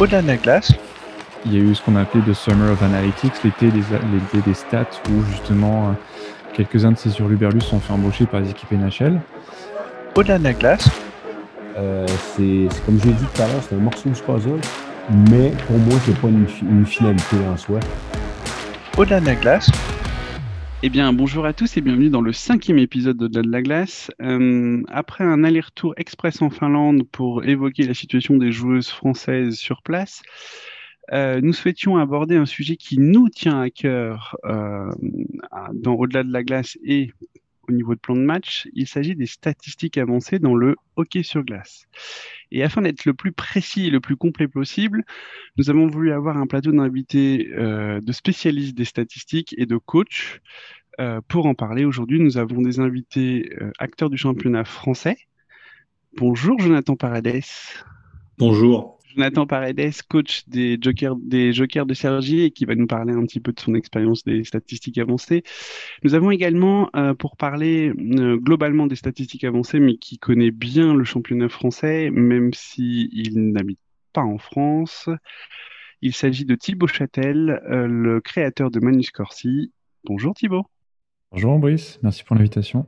Au-delà de la glace, il y a eu ce qu'on a appelé The Summer of Analytics, l'été des, des, stats, où justement quelques-uns de ces hurluberlus sont fait embaucher par les équipes NHL. Au-delà de la glace, euh, c'est comme j'ai dit tout à l'heure, c'est un morceau de puzzle, mais pour moi, c'est pas une, une finalité en soi. Au-delà de la glace, eh bien, bonjour à tous et bienvenue dans le cinquième épisode de, de la glace. Euh, après un aller-retour express en Finlande pour évoquer la situation des joueuses françaises sur place, euh, nous souhaitions aborder un sujet qui nous tient à cœur euh, dans au-delà de la glace et au niveau de plan de match. Il s'agit des statistiques avancées dans le hockey sur glace. Et afin d'être le plus précis et le plus complet possible, nous avons voulu avoir un plateau d'invités euh, de spécialistes des statistiques et de coachs. Euh, pour en parler aujourd'hui, nous avons des invités euh, acteurs du championnat français. Bonjour Jonathan Paredes. Bonjour. Jonathan Paredes, coach des Jokers, de Sergi et qui va nous parler un petit peu de son expérience des statistiques avancées. Nous avons également, euh, pour parler euh, globalement des statistiques avancées, mais qui connaît bien le championnat français, même s'il il n'habite pas en France, il s'agit de Thibaut Châtel, euh, le créateur de Manus Corsi. Bonjour Thibaut. Bonjour Brice, merci pour l'invitation.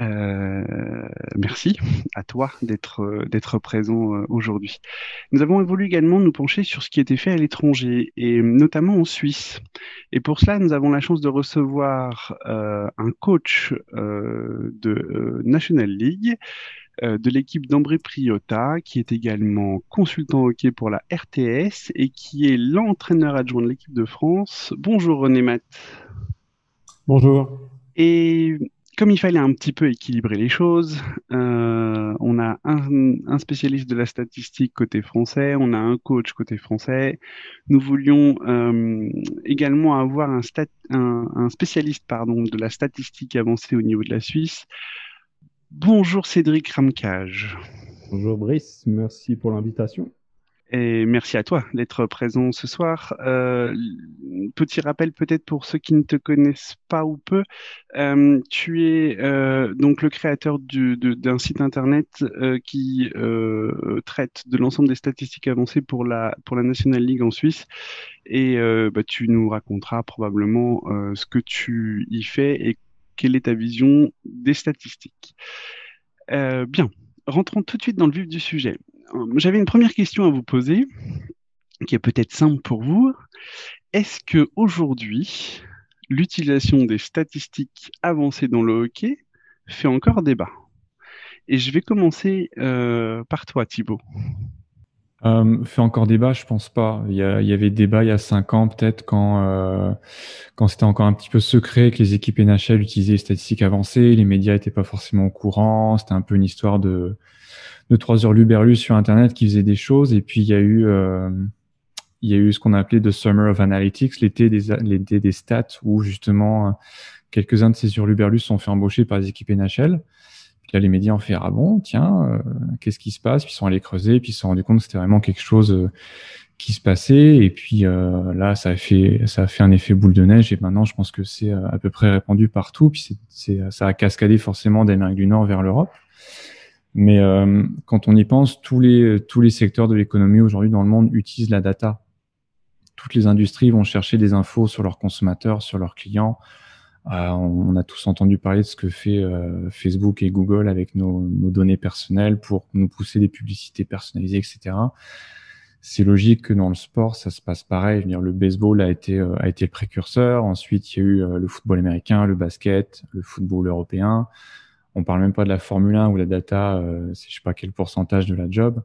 Euh, merci à toi d'être euh, d'être présent euh, aujourd'hui. Nous avons voulu également nous pencher sur ce qui était fait à l'étranger et notamment en Suisse. Et pour cela, nous avons la chance de recevoir un coach de National League de l'équipe d'Ambré Priota, qui est également consultant hockey pour la RTS et qui est l'entraîneur adjoint de l'équipe de France. Bonjour René Matt. Bonjour. Et comme il fallait un petit peu équilibrer les choses, euh, on a un, spécialiste de la statistique côté français, on a un coach côté français. Nous voulions euh, également avoir un, spécialiste pardon, de la statistique avancée au niveau de la Suisse. Bonjour Cédric Ramcage. Bonjour Brice, merci pour l'invitation. Et merci à toi d'être présent ce soir. Euh, petit rappel peut-être pour ceux qui ne te connaissent pas ou peu, euh, tu es euh, donc le créateur d'un site internet qui traite de l'ensemble des statistiques avancées pour la, pour la National League en Suisse. Et bah, tu nous raconteras probablement ce que tu y fais et quelle est ta vision des statistiques. bien, rentrons tout de suite dans le vif du sujet. Euh, j'avais une première question à vous poser, qui est peut-être simple pour vous. Est-ce que aujourd'hui, l'utilisation des statistiques avancées dans le hockey fait encore débat? Et je vais commencer euh, par toi, Thibaut. Euh, fait encore débat, je pense pas. Il y, avait débat il y a cinq ans peut-être quand quand c'était encore un petit peu secret que les équipes NHL utilisaient les statistiques avancées, les médias étaient pas forcément au courant, c'était un peu une histoire de de trois heures luberlus sur Internet qui faisaient des choses. Et puis, il y a eu, euh, il y a eu ce qu'on a appelé The Summer of Analytics, l'été des, l'été des stats, où justement, euh, quelques-uns de ces hurluberlus sont fait embaucher par les équipes NHL. Puis là, les médias ont fait, ah bon, tiens, euh, qu'est-ce qui se passe? Puis ils sont allés creuser, puis ils se sont rendus compte que c'était vraiment quelque chose qui se passait. Et puis là, ça a fait, ça a fait un effet boule de neige. Et maintenant, je pense que c'est à peu près répandu partout. Puis c'est, ça a cascadé forcément d'Amérique du Nord vers l'Europe. Mais euh, quand on y pense, tous les, tous les secteurs de l'économie aujourd'hui dans le monde utilisent la data. Toutes les industries vont chercher des infos sur leurs consommateurs, sur leurs clients. Euh, on a tous entendu parler de ce que fait euh, Facebook et Google avec nos, nos, données personnelles pour nous pousser des publicités personnalisées, etc. C'est logique que dans le sport, ça se passe pareil. Je veux dire, le baseball a été, a été le précurseur. Ensuite, il y a eu le football américain, le basket, le football européen. On parle même pas de la Formule 1 où la data, euh, c'est je sais pas quel pourcentage de la job.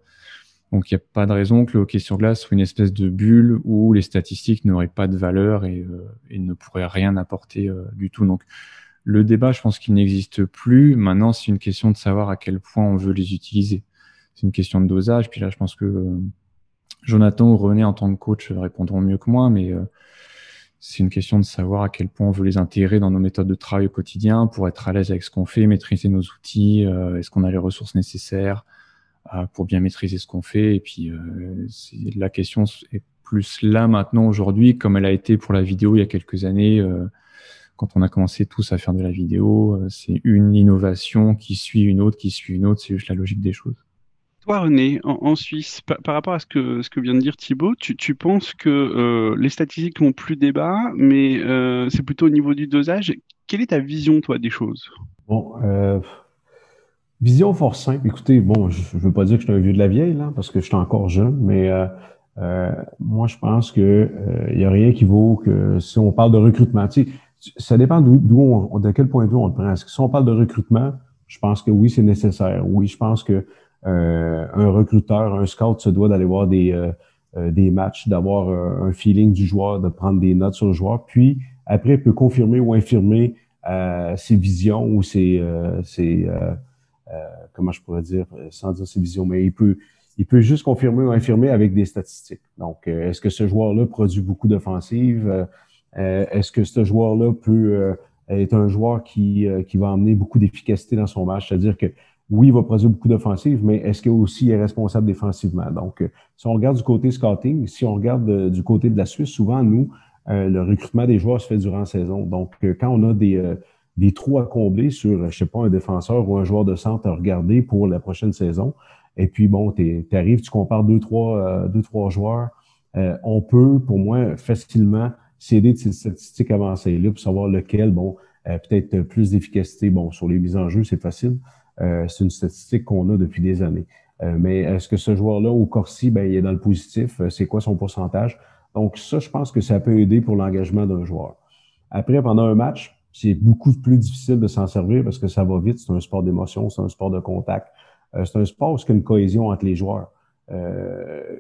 Donc il n'y a pas de raison que le hockey sur glace soit une espèce de bulle où les statistiques n'auraient pas de valeur et, euh, ne pourraient rien apporter euh, du tout. Donc le débat, je pense qu'il n'existe plus. Maintenant, c'est une question de savoir à quel point on veut les utiliser. C'est une question de dosage. Puis là, je pense que Jonathan ou René, en tant que coach, répondront mieux que moi, mais c'est une question de savoir à quel point on veut les intégrer dans nos méthodes de travail au quotidien pour être à l'aise avec ce qu'on fait, maîtriser nos outils, euh, est-ce qu'on a les ressources nécessaires euh, pour bien maîtriser ce qu'on fait. Et puis euh, la question est plus là maintenant aujourd'hui, comme elle a été pour la vidéo il y a quelques années. quand on a commencé tous à faire de la vidéo, c'est une innovation qui suit une autre, qui suit une autre, c'est juste la logique des choses. Toi, René, en, Suisse, par, rapport à ce que, ce que vient de dire Thibaut, tu, penses que euh, les statistiques n'ont plus débat, mais euh, c'est plutôt au niveau du dosage. Quelle est ta vision, toi, des choses? Bon, euh, vision fort simple. Écoutez, bon, je ne veux pas dire que je suis un vieux de la vieille, là, parce que je suis encore jeune, mais moi, je pense que il n'y a rien qui vaut que si on parle de recrutement. Tu ça dépend d'où de quel point de vue on le prend. Si on parle de recrutement, je pense que oui, c'est nécessaire. Oui, je pense que un recruteur, un scout se doit d'aller voir des, euh, euh, des matchs, d'avoir un feeling du joueur, de prendre des notes sur le joueur. Puis après, il peut confirmer ou infirmer ses visions ou ses, ses comment je pourrais dire, sans dire ses visions, mais il peut il peut juste confirmer ou infirmer avec des statistiques. Donc, est-ce que ce joueur-là produit beaucoup d'offensives? est-ce que ce joueur-là peut être un joueur qui, qui va amener beaucoup d'efficacité dans son match? C'est-à-dire que oui, il va produire beaucoup d'offensives, mais est-ce qu'il aussi est responsable défensivement? Donc, euh, si on regarde du côté scouting, si on regarde euh, du côté de la Suisse, souvent, nous, euh, le recrutement des joueurs se fait durant la saison. Donc, quand on a des, des trous à combler sur, je sais pas, un défenseur ou un joueur de centre à regarder pour la prochaine saison, et puis, bon, tu arrives, tu compares deux, trois, deux, trois joueurs, on peut, pour moi, facilement s'aider de ces statistiques avancées-là pour savoir lequel, bon, peut-être plus d'efficacité. Bon, sur les mises en jeu, c'est facile. Euh, c'est une statistique qu'on a depuis des années. Euh, mais est-ce que ce joueur-là, au Corsi, ben, il est dans le positif? Euh, c'est quoi son pourcentage? Donc, ça, je pense que ça peut aider pour l'engagement d'un joueur. Après, pendant un match, c'est beaucoup plus difficile de s'en servir parce que ça va vite. C'est un sport d'émotion, c'est un sport de contact. c'est un sport où il y a une cohésion entre les joueurs.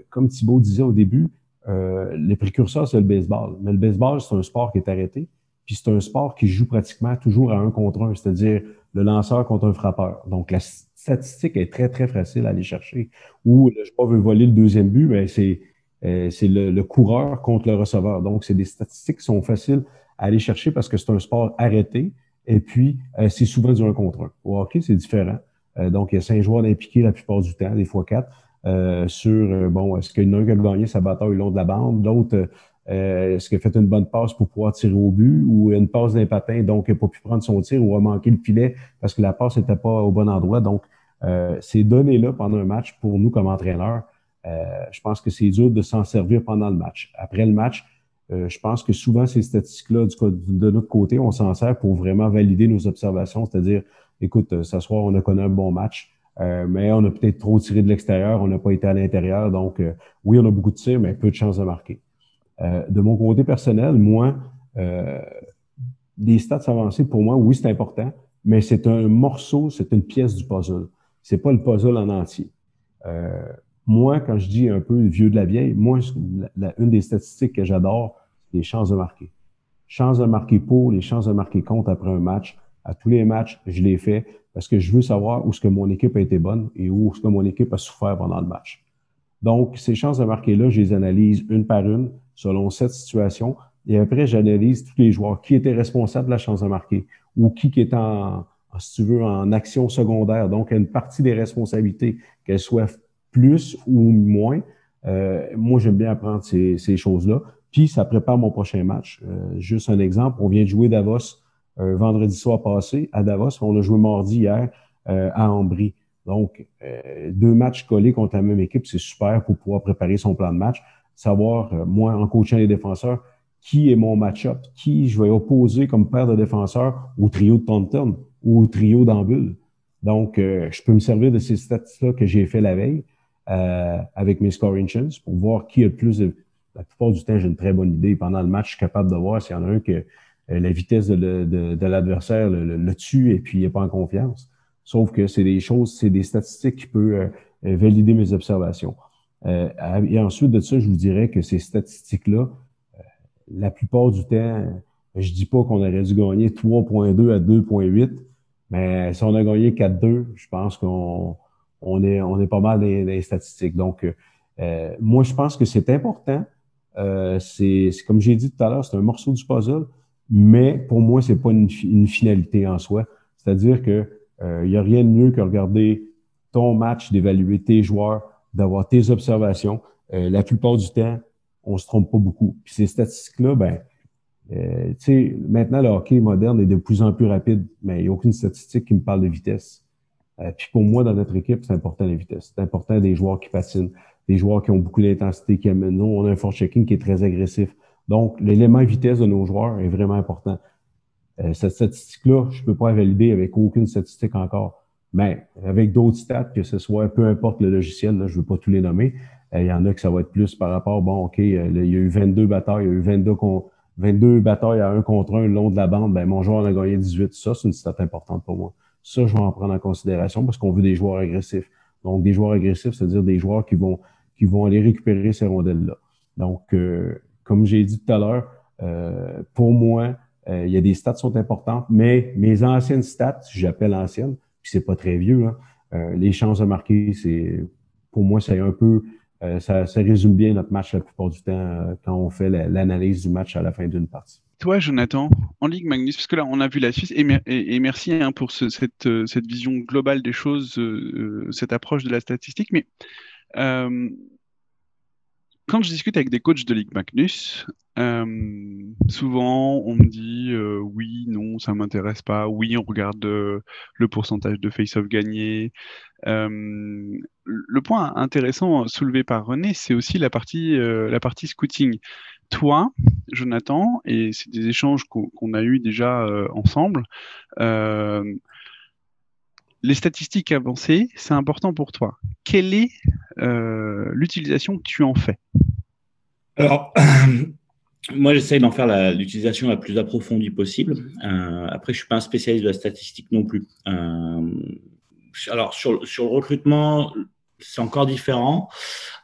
comme Thibaut disait au début, les précurseurs, c'est le baseball. Mais le baseball, c'est un sport qui est arrêté. Puis c'est un sport qui joue pratiquement toujours à un contre un, c'est-à-dire le lanceur contre un frappeur. Donc la statistique est très, très facile à aller chercher. Ou le joueur veut voler le deuxième but, mais ben, c'est euh, c'est le, coureur contre le receveur. Donc, c'est des statistiques qui sont faciles à aller chercher parce que c'est un sport arrêté. Et puis, euh, c'est souvent du un contre un. Au c'est différent. Euh, donc, il y a cinq joueurs impliqués la plupart du temps, des fois quatre, sur, bon, est-ce qu'il y en a un qui a gagné sa bataille le long de la bande, l'autre euh, est-ce qu'il a fait une bonne passe pour pouvoir tirer au but ou une passe d'un patin, donc il n'a pas pu prendre son tir ou a manqué le filet parce que la passe n'était pas au bon endroit. Donc, euh, ces données-là pendant un match, pour nous comme entraîneurs, euh, je pense que c'est dur de s'en servir pendant le match. Après le match, je pense que souvent ces statistiques-là, de notre côté, on s'en sert pour vraiment valider nos observations, c'est-à-dire, écoute, ce soir, on a connu un bon match. mais on a peut-être trop tiré de l'extérieur, on n'a pas été à l'intérieur. Donc, oui, on a beaucoup de tirs, mais peu de chances de marquer. Euh, de mon côté personnel, moi, euh, les stats avancés, pour moi, oui, c'est important, mais c'est un morceau, c'est une pièce du puzzle. C'est pas le puzzle en entier. Euh, moi, quand je dis un peu vieux de la vieille, moi, une des statistiques que j'adore, c'est les chances de marquer. Chances de marquer pour, les chances de marquer contre après un match. À tous les matchs, je les fais parce que je veux savoir où ce que mon équipe a été bonne et où ce que mon équipe a souffert pendant le match. Donc, ces chances de marquer-là, je les analyse une par une selon cette situation. Et après, j'analyse tous les joueurs. Qui était responsable de la chance de marquer? Ou qui, qui est en, si tu veux, en action secondaire? Donc, une partie des responsabilités, qu'elles soient plus ou moins. Euh, moi, j'aime bien apprendre ces, choses-là. Puis, ça prépare mon prochain match. Euh, juste un exemple, on vient de jouer Davos euh, vendredi soir passé à Davos. On a joué mardi hier à Ambry. Donc, deux matchs collés contre la même équipe, c'est super pour pouvoir préparer son plan de match savoir, euh, moi, en coachant les défenseurs, qui est mon match-up, qui je vais opposer comme paire de défenseurs au trio de Taunton ou au trio d'Ambule. Donc, euh, je peux me servir de ces stats-là que j'ai fait la veille euh, avec mes scoring chance pour voir qui a le plus de... La plupart du temps, j'ai une très bonne idée. Pendant le match, je suis capable de voir s'il y en a un que la vitesse de, de, l'adversaire le, tue et puis il n'est pas en confiance. Sauf que c'est des choses, c'est des statistiques qui peuvent valider mes observations. Euh, et ensuite de ça, je vous dirais que ces statistiques-là, euh, la plupart du temps, je dis pas qu'on aurait dû gagner 3.2 à 2.8, mais si on a gagné 4-2, je pense qu'on on est, on est pas mal dans, les statistiques. Donc, euh, moi, je pense que c'est important. c'est comme j'ai dit tout à l'heure, c'est un morceau du puzzle, mais pour moi, c'est pas une, une, finalité en soi. C'est-à-dire que il n'y a rien de mieux que regarder ton match, d'évaluer tes joueurs, d'avoir tes observations. Euh, la plupart du temps, on se trompe pas beaucoup. Puis ces statistiques-là, ben, euh, tu sais, maintenant le hockey moderne est de plus en plus rapide, mais il n'y a aucune statistique qui me parle de vitesse. Euh, puis pour moi, dans notre équipe, c'est important la vitesse. C'est important des joueurs qui patinent, des joueurs qui ont beaucoup d'intensité, qui amènent. Nous, on a un checking qui est très agressif. Donc, l'élément vitesse de nos joueurs est vraiment important. Euh, cette statistique-là, je ne peux pas valider avec aucune statistique encore. Mais avec d'autres stats, que ce soit peu importe le logiciel, là, je ne veux pas tous les nommer, euh, il y en a que ça va être plus par rapport, bon, OK, il y a eu 22 batailles, il y a eu 22, 22 batailles à un contre un le long de la bande, ben mon joueur en a gagné 18. Ça, c'est une stat importante pour moi. Ça, je vais en prendre en considération parce qu'on veut des joueurs agressifs. Donc, des joueurs agressifs, c'est-à-dire des joueurs qui vont, qui vont aller récupérer ces rondelles-là. Donc, euh, comme j'ai dit tout à l'heure, euh, pour moi, euh, il y a des stats qui sont importantes, mais mes anciennes stats, j'appelle anciennes, c'est pas très vieux, hein, les chances de marquer, c'est pour moi, c'est un peu ça, ça, résume bien notre match la plupart du temps quand on fait l'analyse du match à la fin d'une partie. Toi, Jonathan, en Ligue Magnus, parce que là, on a vu la Suisse, et, merci hein, pour euh, cette, vision globale des choses, euh, euh, cette approche de la statistique, mais quand je discute avec des coachs de Ligue Magnus, souvent on me dit oui, non, ça m'intéresse pas, oui, on regarde le pourcentage de face-off gagné. le point intéressant soulevé par René, c'est aussi la partie, la partie scouting toi, Jonathan, et c'est des échanges qu'on a eus déjà euh, ensemble, euh, les statistiques avancées, c'est important pour toi. Quelle est euh, l'utilisation que tu en fais? Alors, moi, j'essaye d'en faire l'utilisation la, plus approfondie possible. après, je suis pas un spécialiste de la statistique non plus. alors, sur, le recrutement, c'est encore différent.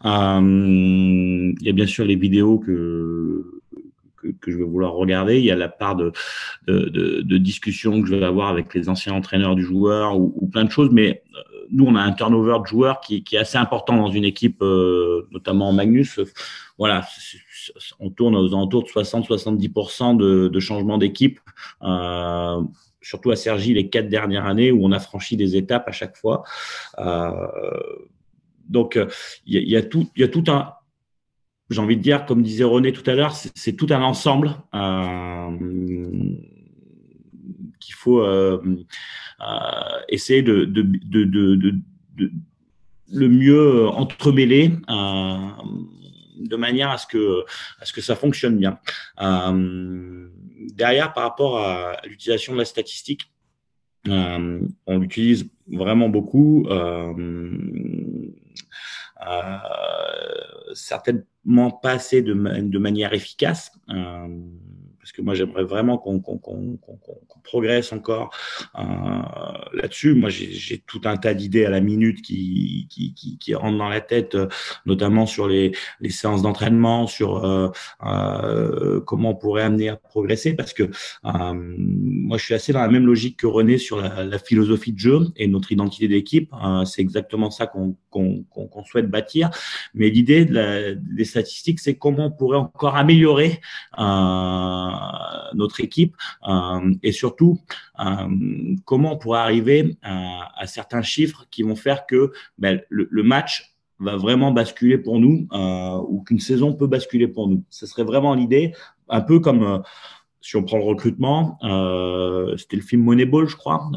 Euh, il y a bien sûr les vidéos que, que, je vais vouloir regarder. Il y a la part de, de, de, discussion que je vais avoir avec les anciens entraîneurs du joueur ou, plein de choses. Mais euh, nous, on a un turnover de joueurs qui, qui est assez important dans une équipe, euh, notamment en Magnus. Voilà, on tourne aux alentours de 60-70% de, de changement d'équipe. Euh, surtout à Sergi les quatre dernières années où on a franchi des étapes à chaque fois. Euh, donc, euh, il y, a tout, il y a tout un, j'ai envie de dire, comme disait René tout à l'heure, c'est tout un ensemble euh, qu'il faut euh, essayer de, le mieux entremêler de manière à ce que, à ce que ça fonctionne bien. derrière, par rapport à l'utilisation de la statistique, on l'utilise vraiment beaucoup. Euh, certainement pas assez de, de manière efficace. Euh, parce que moi j'aimerais vraiment qu'on progresse encore euh, là-dessus. Moi j'ai tout un tas d'idées à la minute qui, qui, qui, qui, rentrent dans la tête, euh, notamment sur les, les séances d'entraînement, sur euh, euh, comment on pourrait amener à progresser, parce que euh, moi je suis assez dans la même logique que René sur la, la philosophie de jeu et notre identité d'équipe. C'est exactement ça qu'on qu'on souhaite bâtir. Mais l'idée de des statistiques, c'est comment on pourrait encore améliorer notre équipe euh, et surtout euh, comment on pourrait arriver à, certains chiffres qui vont faire que ben, le, match va vraiment basculer pour nous euh, ou qu'une saison peut basculer pour nous. Ce serait vraiment l'idée, un peu comme si on prend le recrutement, c'était le film Moneyball, je crois,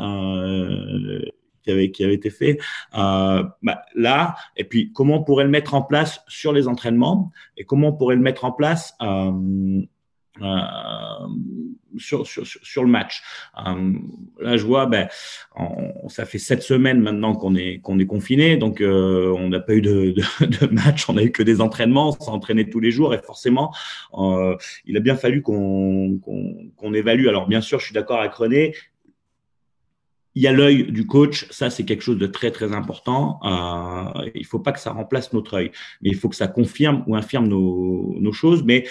qui, avait, été fait. Euh, bah, là, et puis comment on pourrait le mettre en place sur les entraînements et comment on pourrait le mettre en place euh, sur, sur, sur, le match. Euh, là, je vois, ben, ça fait sept semaines maintenant qu'on est, qu'on est confiné, donc euh, on n'a pas eu de, de, de, match, on n'a eu que des entraînements, on s'est tous les jours et forcément, euh, il a bien fallu qu'on qu'on évalue. Alors, bien sûr, je suis d'accord avec René, il y a l'œil du coach, ça c'est quelque chose de très très important. Euh, il faut pas que ça remplace notre œil, mais il faut que ça confirme ou infirme nos, choses. Mais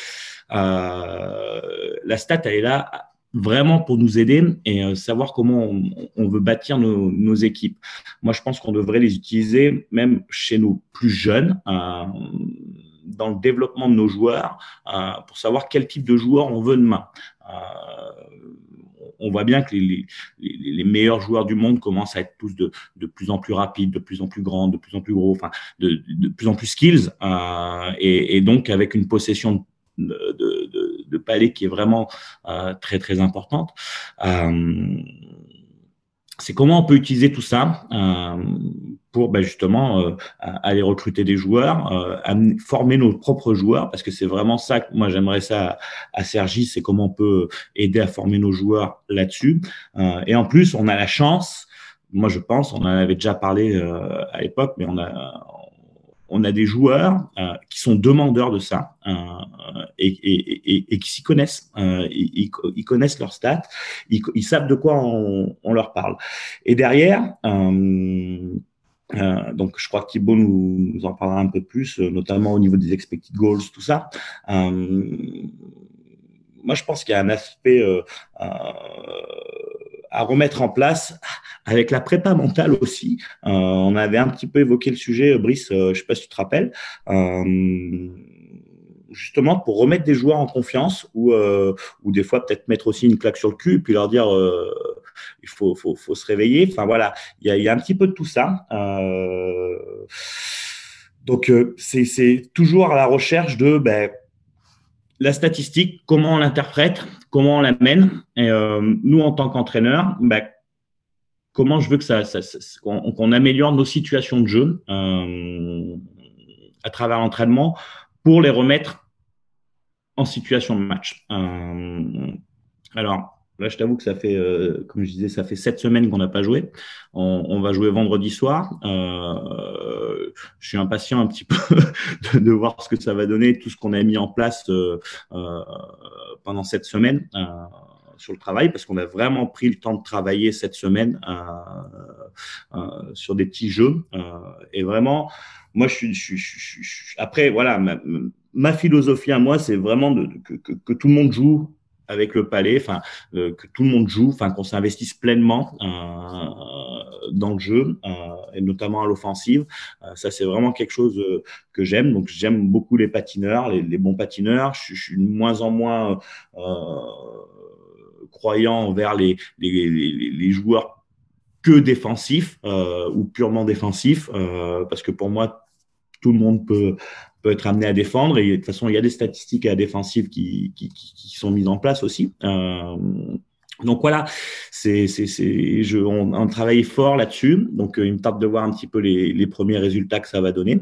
euh, la stat elle est là vraiment pour nous aider et euh, savoir comment on, veut bâtir nos, équipes. Moi, je pense qu'on devrait les utiliser même chez nos plus jeunes. Euh, dans le développement de nos joueurs pour savoir quel type de joueur on veut demain. On voit bien que les, meilleurs joueurs du monde commencent à être tous de, plus en plus rapides, de plus en plus grands, de plus en plus gros, enfin, de, plus en plus skills, euh, et, donc avec une possession de, de, palais qui est vraiment euh, très très importante. Euh, c'est comment on peut utiliser tout ça pour ben, justement euh, aller recruter des joueurs, euh, former nos propres joueurs, parce que c'est vraiment ça que moi j'aimerais ça à, Sergi, c'est comment on peut aider à former nos joueurs là-dessus. et en plus, on a la chance, moi je pense, on en avait déjà parlé à l'époque, mais on a on a des joueurs euh, qui sont demandeurs de ça euh, et, qui s'y connaissent. Euh, ils, connaissent leurs stats, ils, savent de quoi on, leur parle. Et derrière, donc je crois que Thibaut nous, en parlera un peu plus, notamment au niveau des expected goals, tout ça moi, je pense qu'il y a un aspect à remettre en place avec la prépa mentale aussi. Euh, on avait un petit peu évoqué le sujet, Brice, euh, je ne sais pas si tu te rappelles. Euh, justement pour remettre des joueurs en confiance ou, ou des fois peut-être mettre aussi une claque sur le cul et puis leur dire il faut, faut, faut, se réveiller. Enfin voilà, il y a, un petit peu de tout ça. donc c'est toujours à la recherche de ben, la statistique, comment on l'interprète, comment on l'amène. Et nous, en tant qu'entraîneur, ben, comment je veux que ça, qu'on améliore nos situations de jeu euh, à travers l'entraînement pour les remettre en situation de match. Euh, alors là, je t'avoue que ça fait, euh, comme je disais, ça fait sept semaines qu'on n'a pas joué. On, va jouer vendredi soir. je suis impatient un petit peu de, voir ce que ça va donner, tout ce qu'on a mis en place pendant cette semaine sur le travail parce qu'on a vraiment pris le temps de travailler cette semaine euh, euh, sur des petits jeux. Euh, et vraiment, moi, je suis, après, voilà, ma, philosophie à moi, c'est vraiment de, que, tout le monde joue avec le palais, enfin que tout le monde joue, qu'on s'investisse pleinement dans le jeu et notamment à l'offensive. ça c'est vraiment quelque chose que j'aime. Donc j'aime beaucoup les patineurs, les, bons patineurs. Je, suis de moins en moins croyant envers les, joueurs que défensifs euh, ou purement défensifs, euh, parce que pour moi, tout le monde peut, peut être amené à défendre. Et de toute façon, il y a des statistiques à défensives qui, qui, sont mises en place aussi. Euh, donc voilà, c'est, c'est, je, on, travaille fort là-dessus. Donc il me tarde de voir un petit peu les, les premiers résultats que ça va donner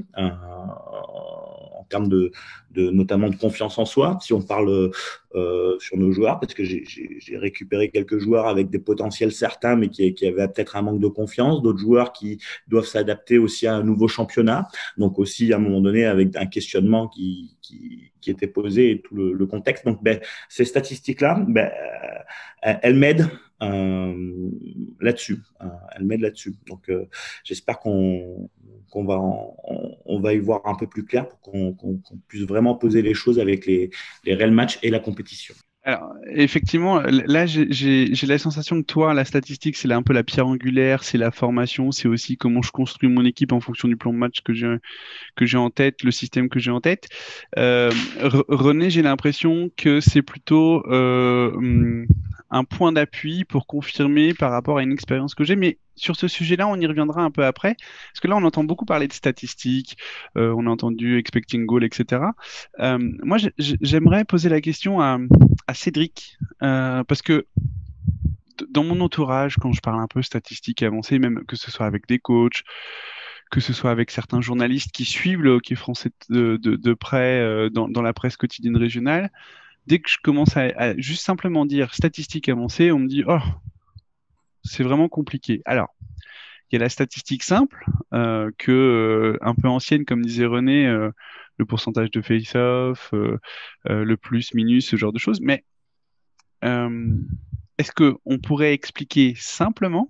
termes de, de, notamment de confiance en soi, si on parle euh, sur nos joueurs, parce que j'ai récupéré quelques joueurs avec des potentiels certains, mais qui, qui avaient peut-être un manque de confiance, d'autres joueurs qui doivent s'adapter aussi à un nouveau championnat, donc aussi à un moment donné avec un questionnement qui, qui, qui était posé et tout le, le contexte. Donc ben, ces statistiques-là, ben, elles m'aident euh, là-dessus. Euh, elles m'aident là-dessus. Donc j'espère qu'on qu'on va, on, va y voir un peu plus clair pour qu'on puisse vraiment poser les choses avec les, les réels matchs et la compétition. Alors, effectivement, là, j'ai la sensation que toi, la statistique, c'est un peu la pierre angulaire, c'est la formation, c'est aussi comment je construis mon équipe en fonction du plan de match que j'ai en tête, le système que j'ai en tête. Euh, René, j'ai l'impression que c'est plutôt euh, hum, un point d'appui pour confirmer par rapport à une expérience que j'ai. Mais sur ce sujet-là, on y reviendra un peu après, parce que là, on entend beaucoup parler de statistiques, euh, on a entendu expecting goal, etc. Euh, moi, j'aimerais poser la question à, Cédric, euh, parce que dans mon entourage, quand je parle un peu statistiques avancées, même que ce soit avec des coachs, que ce soit avec certains journalistes qui suivent le hockey français de, près dans, dans, la presse quotidienne régionale, dès que je commence à, juste simplement dire statistiques avancées, on me dit oh, c'est vraiment compliqué. Alors, il y a la statistique simple, euh, que euh, un peu ancienne, comme disait René, euh, le pourcentage de face-off, le plus, minus, ce genre de choses. Mais est-ce qu'on pourrait expliquer simplement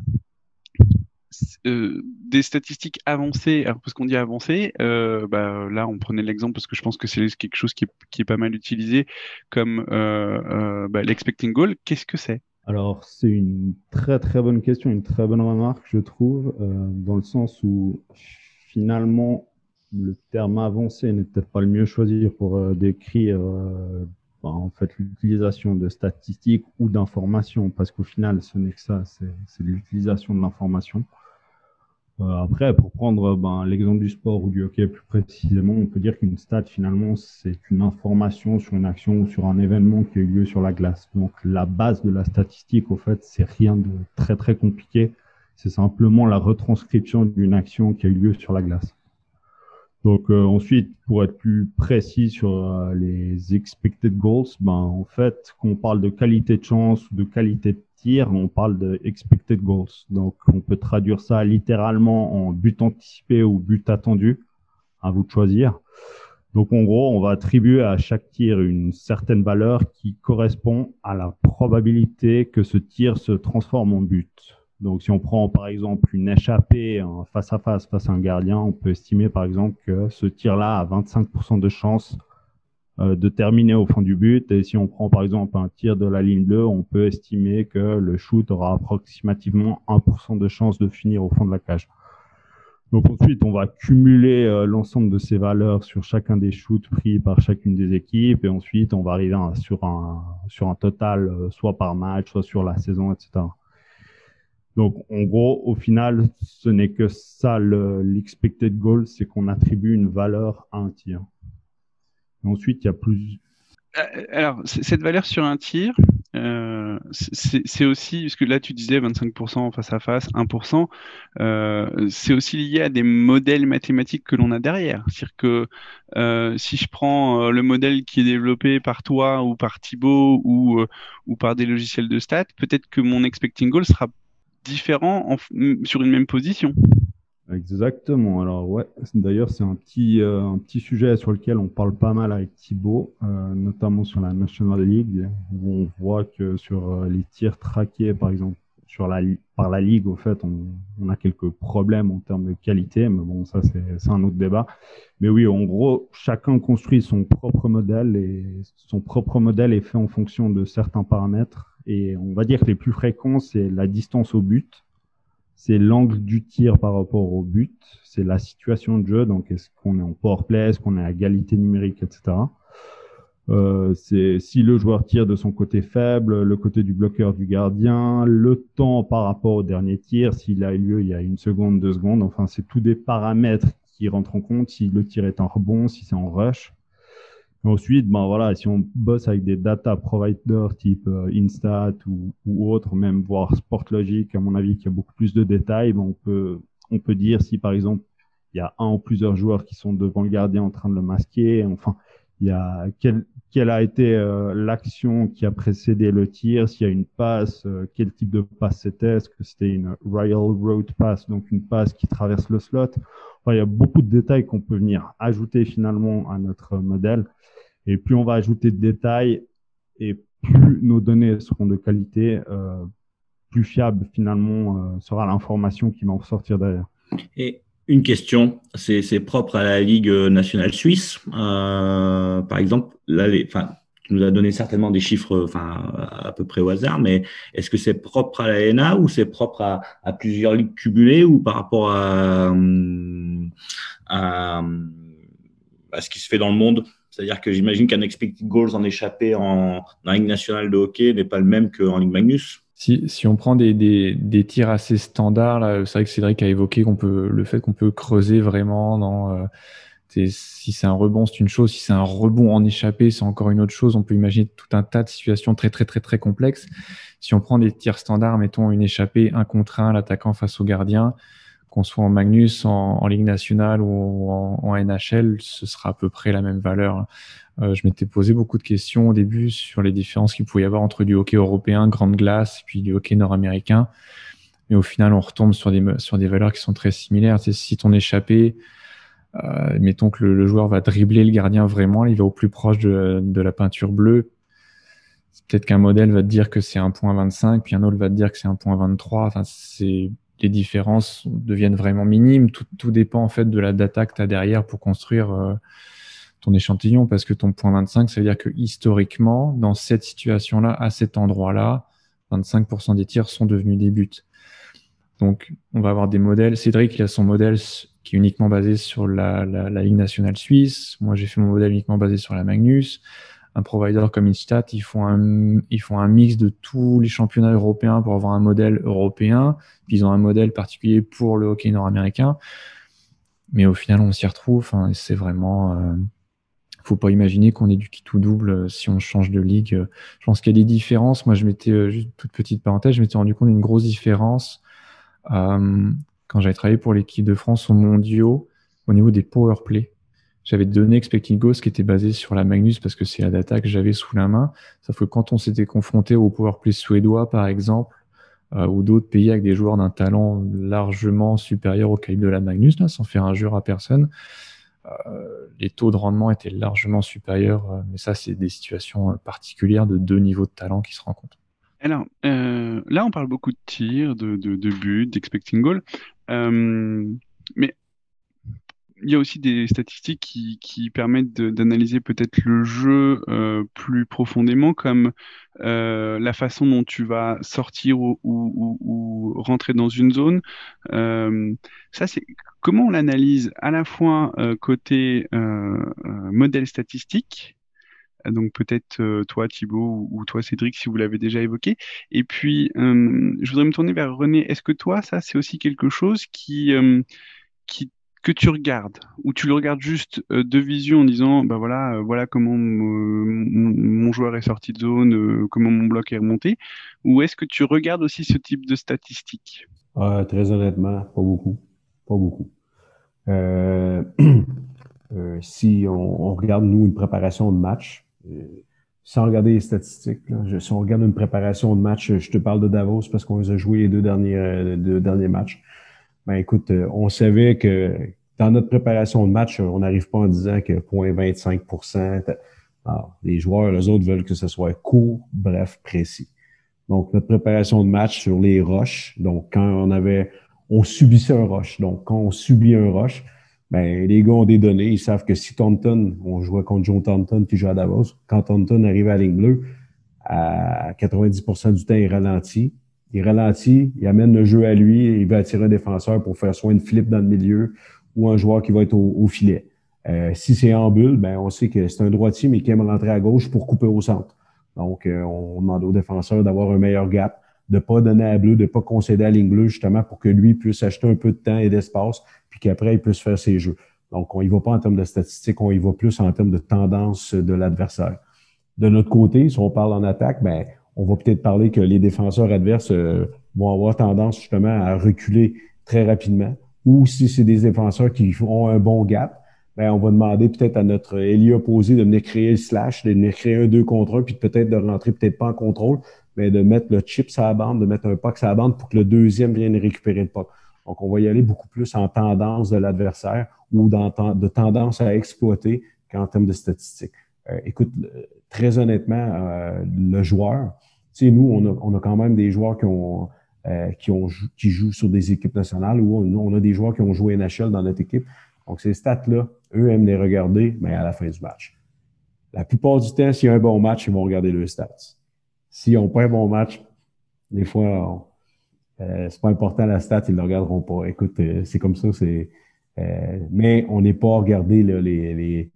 euh, des statistiques avancées, alors parce qu'on dit avancées, euh, bah, là on prenait l'exemple parce que je pense que c'est quelque chose qui est, pas mal utilisé comme euh, bah, l'expecting goal. Qu'est-ce que c'est? Alors c'est une très très bonne question, une très bonne remarque je trouve, dans le sens où finalement le terme avancé n'est peut-être pas le mieux choisi pour décrire bah, en fait l'utilisation de statistiques ou d'informations, parce qu'au final, ce n'est que ça, c'est l'utilisation de l'information. Euh, après, pour prendre ben, l'exemple du sport ou du hockey plus précisément, on peut dire qu'une stat, finalement, c'est une information sur une action ou sur un événement qui a eu lieu sur la glace. Donc, la base de la statistique, au fait, c'est rien de très, très compliqué. C'est simplement la retranscription d'une action qui a eu lieu sur la glace. Donc euh, ensuite, pour être plus précis sur euh, les expected goals, ben en fait, quand on parle de qualité de chance ou de qualité de on parle de expected goals. Donc on peut traduire ça littéralement en but anticipé ou but attendu. À vous de choisir. Donc en gros, on va attribuer à chaque tir une certaine valeur qui correspond à la probabilité que ce tir se transforme en but. Donc si on prend par exemple une échappée face à face face à un gardien, on peut estimer par exemple que ce tir-là a 25% de chance de terminer au fond du but. Et si on prend par exemple un tir de la ligne bleue, on peut estimer que le shoot aura approximativement 1% de chance de finir au fond de la cage. Donc ensuite, on va cumuler euh, l'ensemble de ces valeurs sur chacun des shoots pris par chacune des équipes, et ensuite on va arriver sur un sur un total, euh, soit par match, soit sur la saison, etc. Donc en gros, au final, ce n'est que ça l'expected goal, c'est qu'on attribue une valeur à un tir. Ensuite, il y a plus. Euh, alors cette valeur sur un tir, euh, c'est aussi, puisque là tu disais 25% face à face, 1%, euh, c'est aussi lié à des modèles mathématiques que l'on a derrière. C'est-à-dire que si je prends le modèle qui est développé par toi ou par Thibaut ou, ou par des logiciels de stats, peut-être que mon expecting goal sera différent sur une même position. Exactement. Alors ouais, d'ailleurs c'est un petit euh, un petit sujet sur lequel on parle pas mal avec Thibaut, euh, notamment sur la National League, où on voit que sur euh, les tirs traqués, par exemple, sur la par la ligue, au fait, on, on a quelques problèmes en termes de qualité, mais bon, ça c'est un autre débat. Mais oui, en gros, chacun construit son propre modèle et son propre modèle est fait en fonction de certains paramètres. Et on va dire que les plus fréquents, c'est la distance au but c'est l'angle du tir par rapport au but, c'est la situation de jeu, donc est-ce qu'on est en power play, est-ce qu'on est à égalité numérique, etc. Euh, c'est si le joueur tire de son côté faible, le côté du bloqueur du gardien, le temps par rapport au dernier tir, s'il a eu lieu il y a une seconde, deux secondes, enfin c'est tous des paramètres qui rentrent en compte, si le tir est en rebond, si c'est en rush. Ensuite, ben voilà, si on bosse avec des data providers type euh, Instat ou, ou autre, même voire Sportlogic, à mon avis, qui a beaucoup plus de détails, ben on peut on peut dire si par exemple il y a un ou plusieurs joueurs qui sont devant le gardien en train de le masquer, enfin il y a quel, quelle a été euh, l'action qui a précédé le tir, s'il y a une passe, euh, quel type de passe c'était, est-ce que c'était une Royal Road Pass, donc une passe qui traverse le slot. Enfin, il y a beaucoup de détails qu'on peut venir ajouter finalement à notre modèle. Et plus on va ajouter de détails et plus nos données seront de qualité, euh, plus fiable finalement euh, sera l'information qui va en sortir derrière. Et une question, c'est propre à la Ligue nationale suisse. Euh, par exemple, là, les, enfin, tu nous as donné certainement des chiffres enfin, à peu près au hasard, mais est-ce que c'est propre à la NA ou c'est propre à, à, plusieurs ligues cumulées ou par rapport à, à, à ce qui se fait dans le monde? C'est-à-dire que j'imagine qu'un expected goals en échappé en, Ligue nationale de hockey n'est pas le même qu'en Ligue Magnus. Si, on prend des tirs assez standards, c'est vrai que Cédric a évoqué qu'on peut, le fait qu'on peut creuser vraiment dans. Euh, si c'est un rebond, c'est une chose. Si c'est un rebond en échappé, c'est encore une autre chose. On peut imaginer tout un tas de situations très, très, très, très complexes. Si on prend des tirs standards, mettons une échappée, un contre un, l'attaquant face au gardien, qu'on soit en Magnus, en, Ligue nationale ou en, NHL, ce sera à peu près la même valeur. Euh, je m'étais posé beaucoup de questions au début sur les différences qu'il pouvait y avoir entre du hockey européen, grande glace, et puis du hockey nord-américain. Mais au final, on retombe sur des, sur des valeurs qui sont très similaires. Si ton échappé, euh, mettons que le, joueur va dribbler le gardien vraiment, il va au plus proche de, de la peinture bleue. Peut-être qu'un modèle va te dire que c'est un point 25, puis un autre va te dire que c'est un point 23. Enfin, c'est les différences deviennent vraiment minimes. Tout, dépend en fait de la data que tu as derrière pour construire euh, ton échantillon, parce que ton point 25, ça veut dire que historiquement, dans cette situation-là, à cet endroit-là, 25% des tirs sont devenus des buts. Donc, on va avoir des modèles. Cédric, il a son modèle qui est uniquement basé sur la, la, la Ligue nationale suisse. Moi, j'ai fait mon modèle uniquement basé sur la Magnus un provider comme Instat, ils font un, mix de tous les championnats européens pour avoir un modèle européen. Puis ils ont un modèle particulier pour le hockey nord-américain. Mais au final, on s'y retrouve. c'est vraiment. Euh, faut pas imaginer qu'on est du tout double euh, si on change de ligue. Je pense qu'il y a des différences. Moi, je m'étais, euh, juste toute petite parenthèse, je m'étais rendu compte d'une grosse différence Euh, quand j'avais travaillé pour l'équipe de France au mondiaux, au niveau des power play, j'avais donné Expecting Ghost qui était basé sur la Magnus parce que c'est la data que j'avais sous la main. Sauf que quand on s'était confronté au powerplay suédois, par exemple, euh, ou d'autres pays avec des joueurs d'un talent largement supérieur au calibre de la Magnus, là, sans faire injure à personne, euh, les taux de rendement étaient largement supérieurs. Euh, mais ça, c'est des situations particulières de deux niveaux de talent qui se rencontrent. Alors, là, on parle beaucoup de tirs, de, de, de buts, d'expecting goal. mais il y a aussi des statistiques qui, qui permettent d'analyser peut-être le jeu euh, plus profondément, comme euh, la façon dont tu vas sortir ou, ou, rentrer dans une zone. Euh, ça, c'est comment on l'analyse à la fois côté modèle statistique. Donc peut-être toi Thibaut ou, ou, toi Cédric si vous l'avez déjà évoqué. Et puis je voudrais me tourner vers René. Est-ce que toi ça c'est aussi quelque chose qui qui que tu regardes, ou tu le regardes juste euh, de vision en disant, bah voilà, euh, voilà comment mon, joueur est sorti de zone, euh, comment mon bloc est remonté, ou est-ce que tu regardes aussi ce type de statistiques? Très honnêtement, pas beaucoup, pas beaucoup. si on, regarde nous une préparation de match, sans regarder les statistiques, si on regarde une préparation de match, je te parle de Davos parce qu'on a joué les deux derniers, deux derniers matchs. Ben écoute, euh, on savait que dans notre préparation de match, on n'arrive pas en disant que 0.25% les joueurs, les autres veulent que ce soit court, bref, précis. Donc, notre préparation de match sur les roches, donc quand on avait, on subissait un roche. Donc, quand on subit un roche, ben, les gars ont des données. Ils savent que si Taunton, on jouait contre Joe Taunton qui joue à Davos, quand Taunton arrive à la ligne bleue, à 90% du temps, il ralentit il ralentit, il amène le jeu à lui, il va attirer un défenseur pour faire soit une flip dans le milieu ou un joueur qui va être au, filet. Euh, si c'est en bulle, ben on sait que c'est un droitier, mais qui aime rentrer à gauche pour couper au centre. Donc, euh, on demande au défenseur d'avoir un meilleur gap, de pas donner à bleu, de pas concéder à ligne bleue, justement, pour que lui puisse acheter un peu de temps et d'espace, puis qu'après, il puisse faire ses jeux. Donc, on y va pas en termes de statistiques, on y va plus en termes de tendance de l'adversaire. De notre côté, si on parle en attaque, ben on va peut-être parler que les défenseurs adverses euh, vont avoir tendance justement à reculer très rapidement. Ou si c'est des défenseurs qui ont un bon gap, ben on va demander peut-être à notre ailier opposé de venir créer le slash, de venir créer un 2 contre 1, puis peut-être de rentrer peut-être pas en contrôle, mais de mettre le chip sur la bande, de mettre un puck sur la bande pour que le deuxième vienne récupérer le puck. Donc, on va y aller beaucoup plus en tendance de l'adversaire ou dans, de tendance à exploiter qu'en termes de statistiques. Euh, écoute, très honnêtement, euh, le joueur, tu sais, nous, on a, on a, quand même des joueurs qui ont, euh, qui ont qui jouent sur des équipes nationales ou on, on, a des joueurs qui ont joué NHL dans notre équipe. Donc, ces stats-là, eux aiment les regarder, mais à la fin du match. La plupart du temps, s'il y a un bon match, ils vont regarder le stats. S'ils n'ont pas un bon match, des fois, euh, c'est pas important la stat, ils ne le regarderont pas. Écoute, euh, c'est comme ça, c'est. Euh, mais on n'est pas à regarder là, les, les,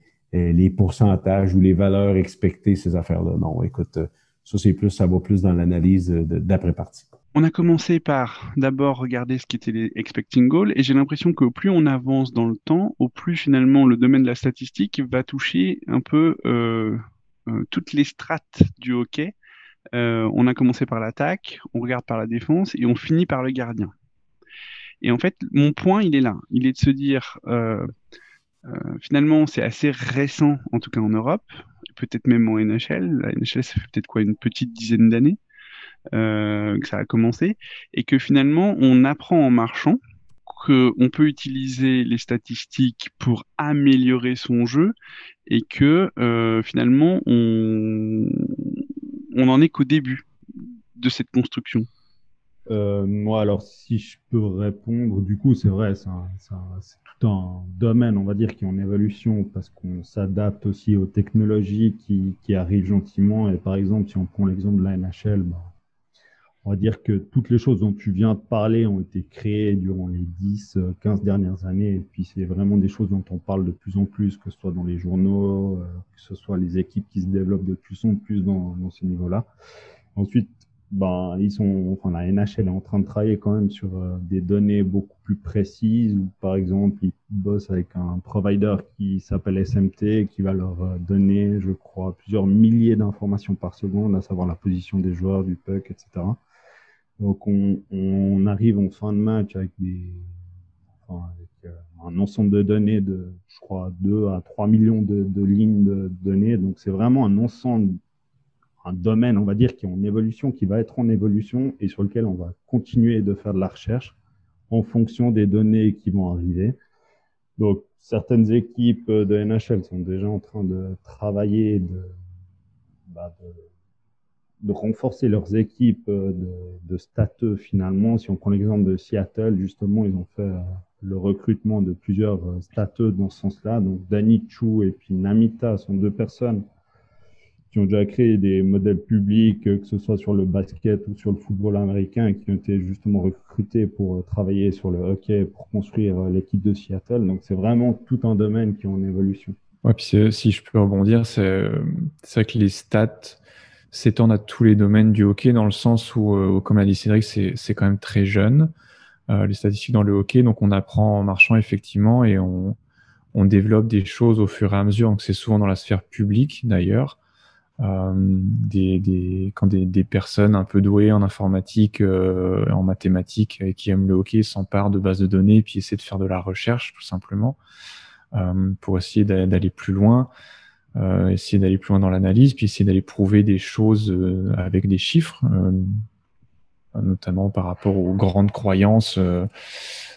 les pourcentages ou les valeurs expectées, ces affaires-là. Non, écoute, euh, ça, c'est plus, ça va plus dans l'analyse d'après-partie. On a commencé par d'abord regarder ce qui était les expecting goals et j'ai l'impression qu'au plus on avance dans le temps, au plus finalement le domaine de la statistique va toucher un peu euh, euh, toutes les strates du hockey. Euh, on a commencé par l'attaque, on regarde par la défense et on finit par le gardien. Et en fait, mon point, il est là. Il est de se dire, euh, euh, finalement, c'est assez récent, en tout cas en Europe, peut-être même en NHL. La NHL, ça fait peut-être quoi, une petite dizaine d'années euh, que ça a commencé, et que finalement, on apprend en marchant qu'on peut utiliser les statistiques pour améliorer son jeu, et que euh, finalement, on, on en est qu'au début de cette construction. Euh, moi, alors, si je peux répondre, du coup, c'est vrai, c'est tout un domaine, on va dire, qui est en évolution parce qu'on s'adapte aussi aux technologies qui, arrivent gentiment. Et par exemple, si on prend l'exemple de la NHL, bah, on va dire que toutes les choses dont tu viens de parler ont été créées durant les 10, 15 dernières années. Et puis, c'est vraiment des choses dont on parle de plus en plus, que ce soit dans les journaux, euh, que ce soit les équipes qui se développent de plus en plus dans, dans ces niveaux-là. Ensuite, ben, ils sont, enfin, la NHL est en train de travailler quand même sur euh, des données beaucoup plus précises. par exemple, ils bossent avec un provider qui s'appelle SMT, qui va leur euh, donner, je crois, plusieurs milliers d'informations par seconde, à savoir la position des joueurs, du puck, etc. Donc on, arrive en fin de match avec euh, un ensemble de données de, je crois, 2 à 3 millions de lignes de données. Donc c'est vraiment un ensemble, un domaine, on va dire, qui est en évolution, qui va être en évolution et sur lequel on va continuer de faire de la recherche en fonction des données qui vont arriver. Donc certaines équipes de NHL sont déjà en train de travailler, de, bah, renforcer leurs équipes de, de stateux finalement. Si on prend l'exemple de Seattle, justement, ils ont fait euh, le recrutement de plusieurs euh, stateux dans ce sens-là. Donc Danny Chu et puis Namita sont deux personnes qui ont déjà créé des modèles publics, que ce soit sur le basket ou sur le football américain, qui ont été justement recrutés pour travailler sur le hockey, pour construire l'équipe de Seattle. Donc c'est vraiment tout un domaine qui est en évolution. Ouais, puis si je peux rebondir, c'est vrai que les stats s'étendent à tous les domaines du hockey, dans le sens où, euh, comme l'a dit Cédric, c'est quand même très jeune, euh, les statistiques dans le hockey. Donc, on apprend en marchant, effectivement, et on, on développe des choses au fur et à mesure. Donc, c'est souvent dans la sphère publique, d'ailleurs. Euh, quand des, personnes un peu douées en informatique, euh, en mathématiques, et qui aiment le hockey, s'emparent de bases de données, puis essaient de faire de la recherche, tout simplement, euh, pour essayer d'aller plus loin. Euh, essayer d'aller plus loin dans l'analyse, puis essayer d'aller prouver des choses euh, avec des chiffres, euh, notamment par rapport aux grandes croyances,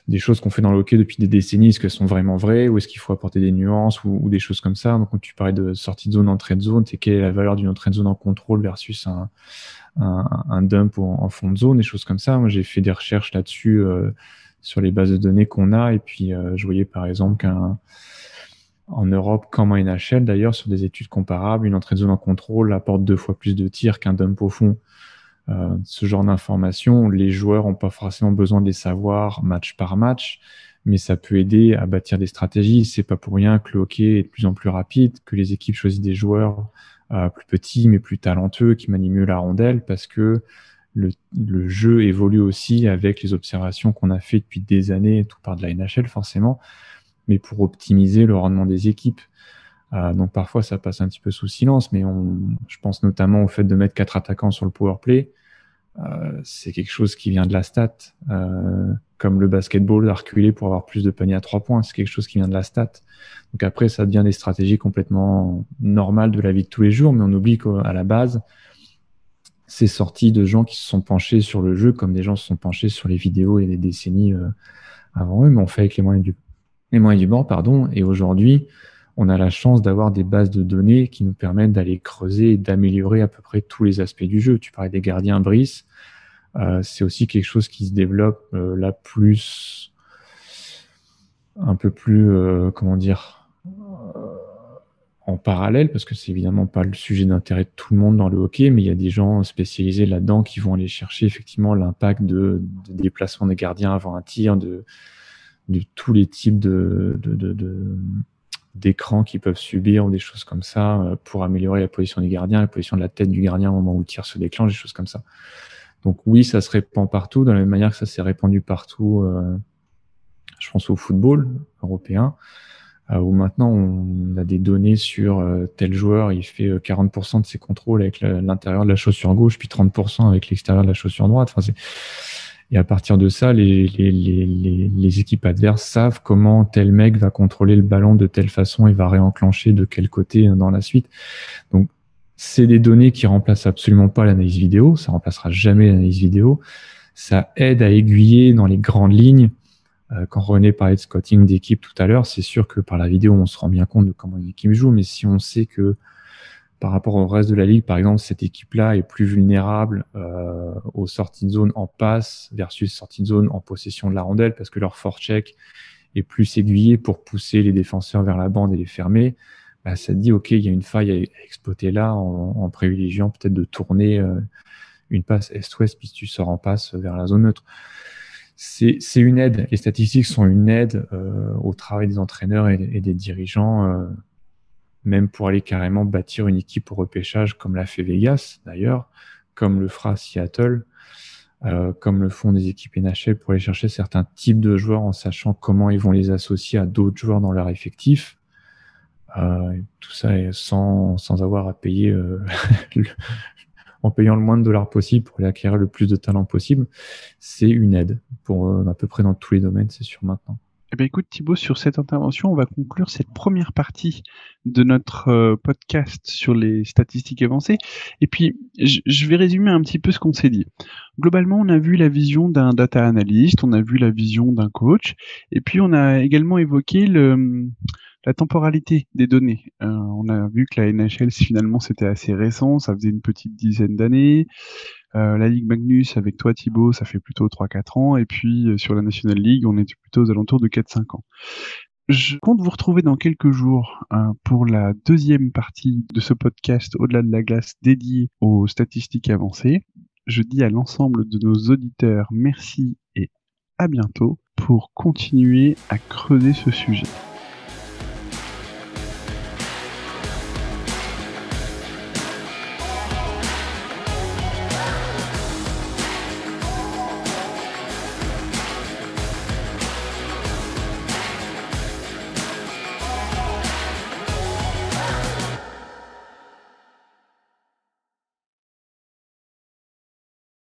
des choses qu'on fait dans le hockey depuis des décennies, est-ce qu'elles sont vraiment vraies, ou est-ce qu'il faut apporter des nuances, ou, des choses comme ça. Donc, quand tu parlais de sortie de zone, entrée de zone, c'est quelle est la valeur d'une entrée de zone en contrôle versus un, dump en, en, fond de zone, des choses comme ça. Moi, j'ai fait des recherches là-dessus sur les bases de données qu'on a, et puis je voyais par exemple qu'un en Europe comme en NHL d'ailleurs, sur des études comparables, une entrée de zone en contrôle apporte deux fois plus de tirs qu'un dump au fond. Euh, ce genre d'informations, les joueurs n'ont pas forcément besoin de les savoir match par match, mais ça peut aider à bâtir des stratégies. C'est pas pour rien que le hockey est de plus en plus rapide, que les équipes choisissent des joueurs euh, plus petits mais plus talentueux qui manient la rondelle parce que le, jeu évolue aussi avec les observations qu'on a fait depuis des années, tout par de la NHL forcément mais pour optimiser le rendement des équipes. Euh, donc parfois ça passe un petit peu sous silence, mais on, je pense notamment au fait de mettre quatre attaquants sur le power play. Euh, c'est quelque chose qui vient de la stat, euh, comme le basketball a reculé pour avoir plus de paniers à trois points. C'est quelque chose qui vient de la stat. Donc après, ça devient des stratégies complètement normales de la vie de tous les jours, mais on oublie qu'à la base, c'est sorti de gens qui se sont penchés sur le jeu, comme des gens se sont penchés sur les vidéos et les décennies euh, avant eux, mais on fait avec les moyens du les moyens du bord, pardon. Et aujourd'hui, on a la chance d'avoir des bases de données qui nous permettent d'aller creuser et d'améliorer à peu près tous les aspects du jeu. Tu parlais des gardiens Brice. Euh, c'est aussi quelque chose qui se développe euh, là plus, un peu plus, euh, comment dire, en parallèle, parce que c'est évidemment pas le sujet d'intérêt de tout le monde dans le hockey, mais il y a des gens spécialisés là-dedans qui vont aller chercher effectivement l'impact de, de, déplacement des gardiens avant un tir, de, de tous les types de, d'écrans qu'ils peuvent subir ou des choses comme ça euh, pour améliorer la position des gardiens, la position de la tête du gardien au moment où le tir se déclenche, des choses comme ça. Donc oui, ça se répand partout, de la même manière que ça s'est répandu partout, euh, je pense au football européen, euh, où maintenant on a des données sur tel joueur, il fait 40% de ses contrôles avec l'intérieur de la chaussure gauche, puis 30% avec l'extérieur de la chaussure droite. Enfin, et à partir de ça, les, les, les, les, équipes adverses savent comment tel mec va contrôler le ballon de telle façon et va réenclencher de quel côté dans la suite. Donc, c'est des données qui remplacent absolument pas l'analyse vidéo. Ça remplacera jamais l'analyse vidéo. Ça aide à aiguiller dans les grandes lignes. Euh, quand René parlait de scouting d'équipe tout à l'heure, c'est sûr que par la vidéo, on se rend bien compte de comment une équipe joue. Mais si on sait que par rapport au reste de la ligue, par exemple, cette équipe-là est plus vulnérable euh, aux sorties de zone en passe versus sorties de zone en possession de la rondelle parce que leur forecheck est plus aiguillé pour pousser les défenseurs vers la bande et les fermer. Bah, ça te dit, OK, il y a une faille à exploiter là en, privilégiant peut-être de tourner euh, une passe est-ouest puis tu sors en passe vers la zone neutre. C'est une aide. Les statistiques sont une aide euh, au travail des entraîneurs et, et des dirigeants même pour aller carrément bâtir une équipe au repêchage, comme l'a fait Vegas d'ailleurs, comme le fera Seattle, euh, comme le font des équipes NHL pour aller chercher certains types de joueurs en sachant comment ils vont les associer à d'autres joueurs dans leur effectif. Euh, tout ça sans, sans avoir à payer euh, en payant le moins de dollars possible pour aller acquérir le plus de talent possible, c'est une aide pour à peu près dans tous les domaines, c'est sûr maintenant. Eh bien, écoute Thibaut, sur cette intervention, on va conclure cette première partie de notre euh, podcast sur les statistiques avancées. Et puis, je vais résumer un petit peu ce qu'on s'est dit. Globalement, on a vu la vision d'un data analyst, on a vu la vision d'un coach, et puis on a également évoqué le, la temporalité des données. Euh, on a vu que la NHL, finalement, c'était assez récent, ça faisait une petite dizaine d'années. Euh, la Ligue Magnus, avec toi Thibaut, ça fait plutôt 3-4 ans. Et puis euh, sur la National League, on est plutôt aux alentours de 4-5 ans. Je compte vous retrouver dans quelques jours pour la deuxième partie de ce podcast Au-delà de la glace dédié aux statistiques avancées. Je dis à l'ensemble de nos auditeurs merci et à bientôt pour continuer à creuser ce sujet.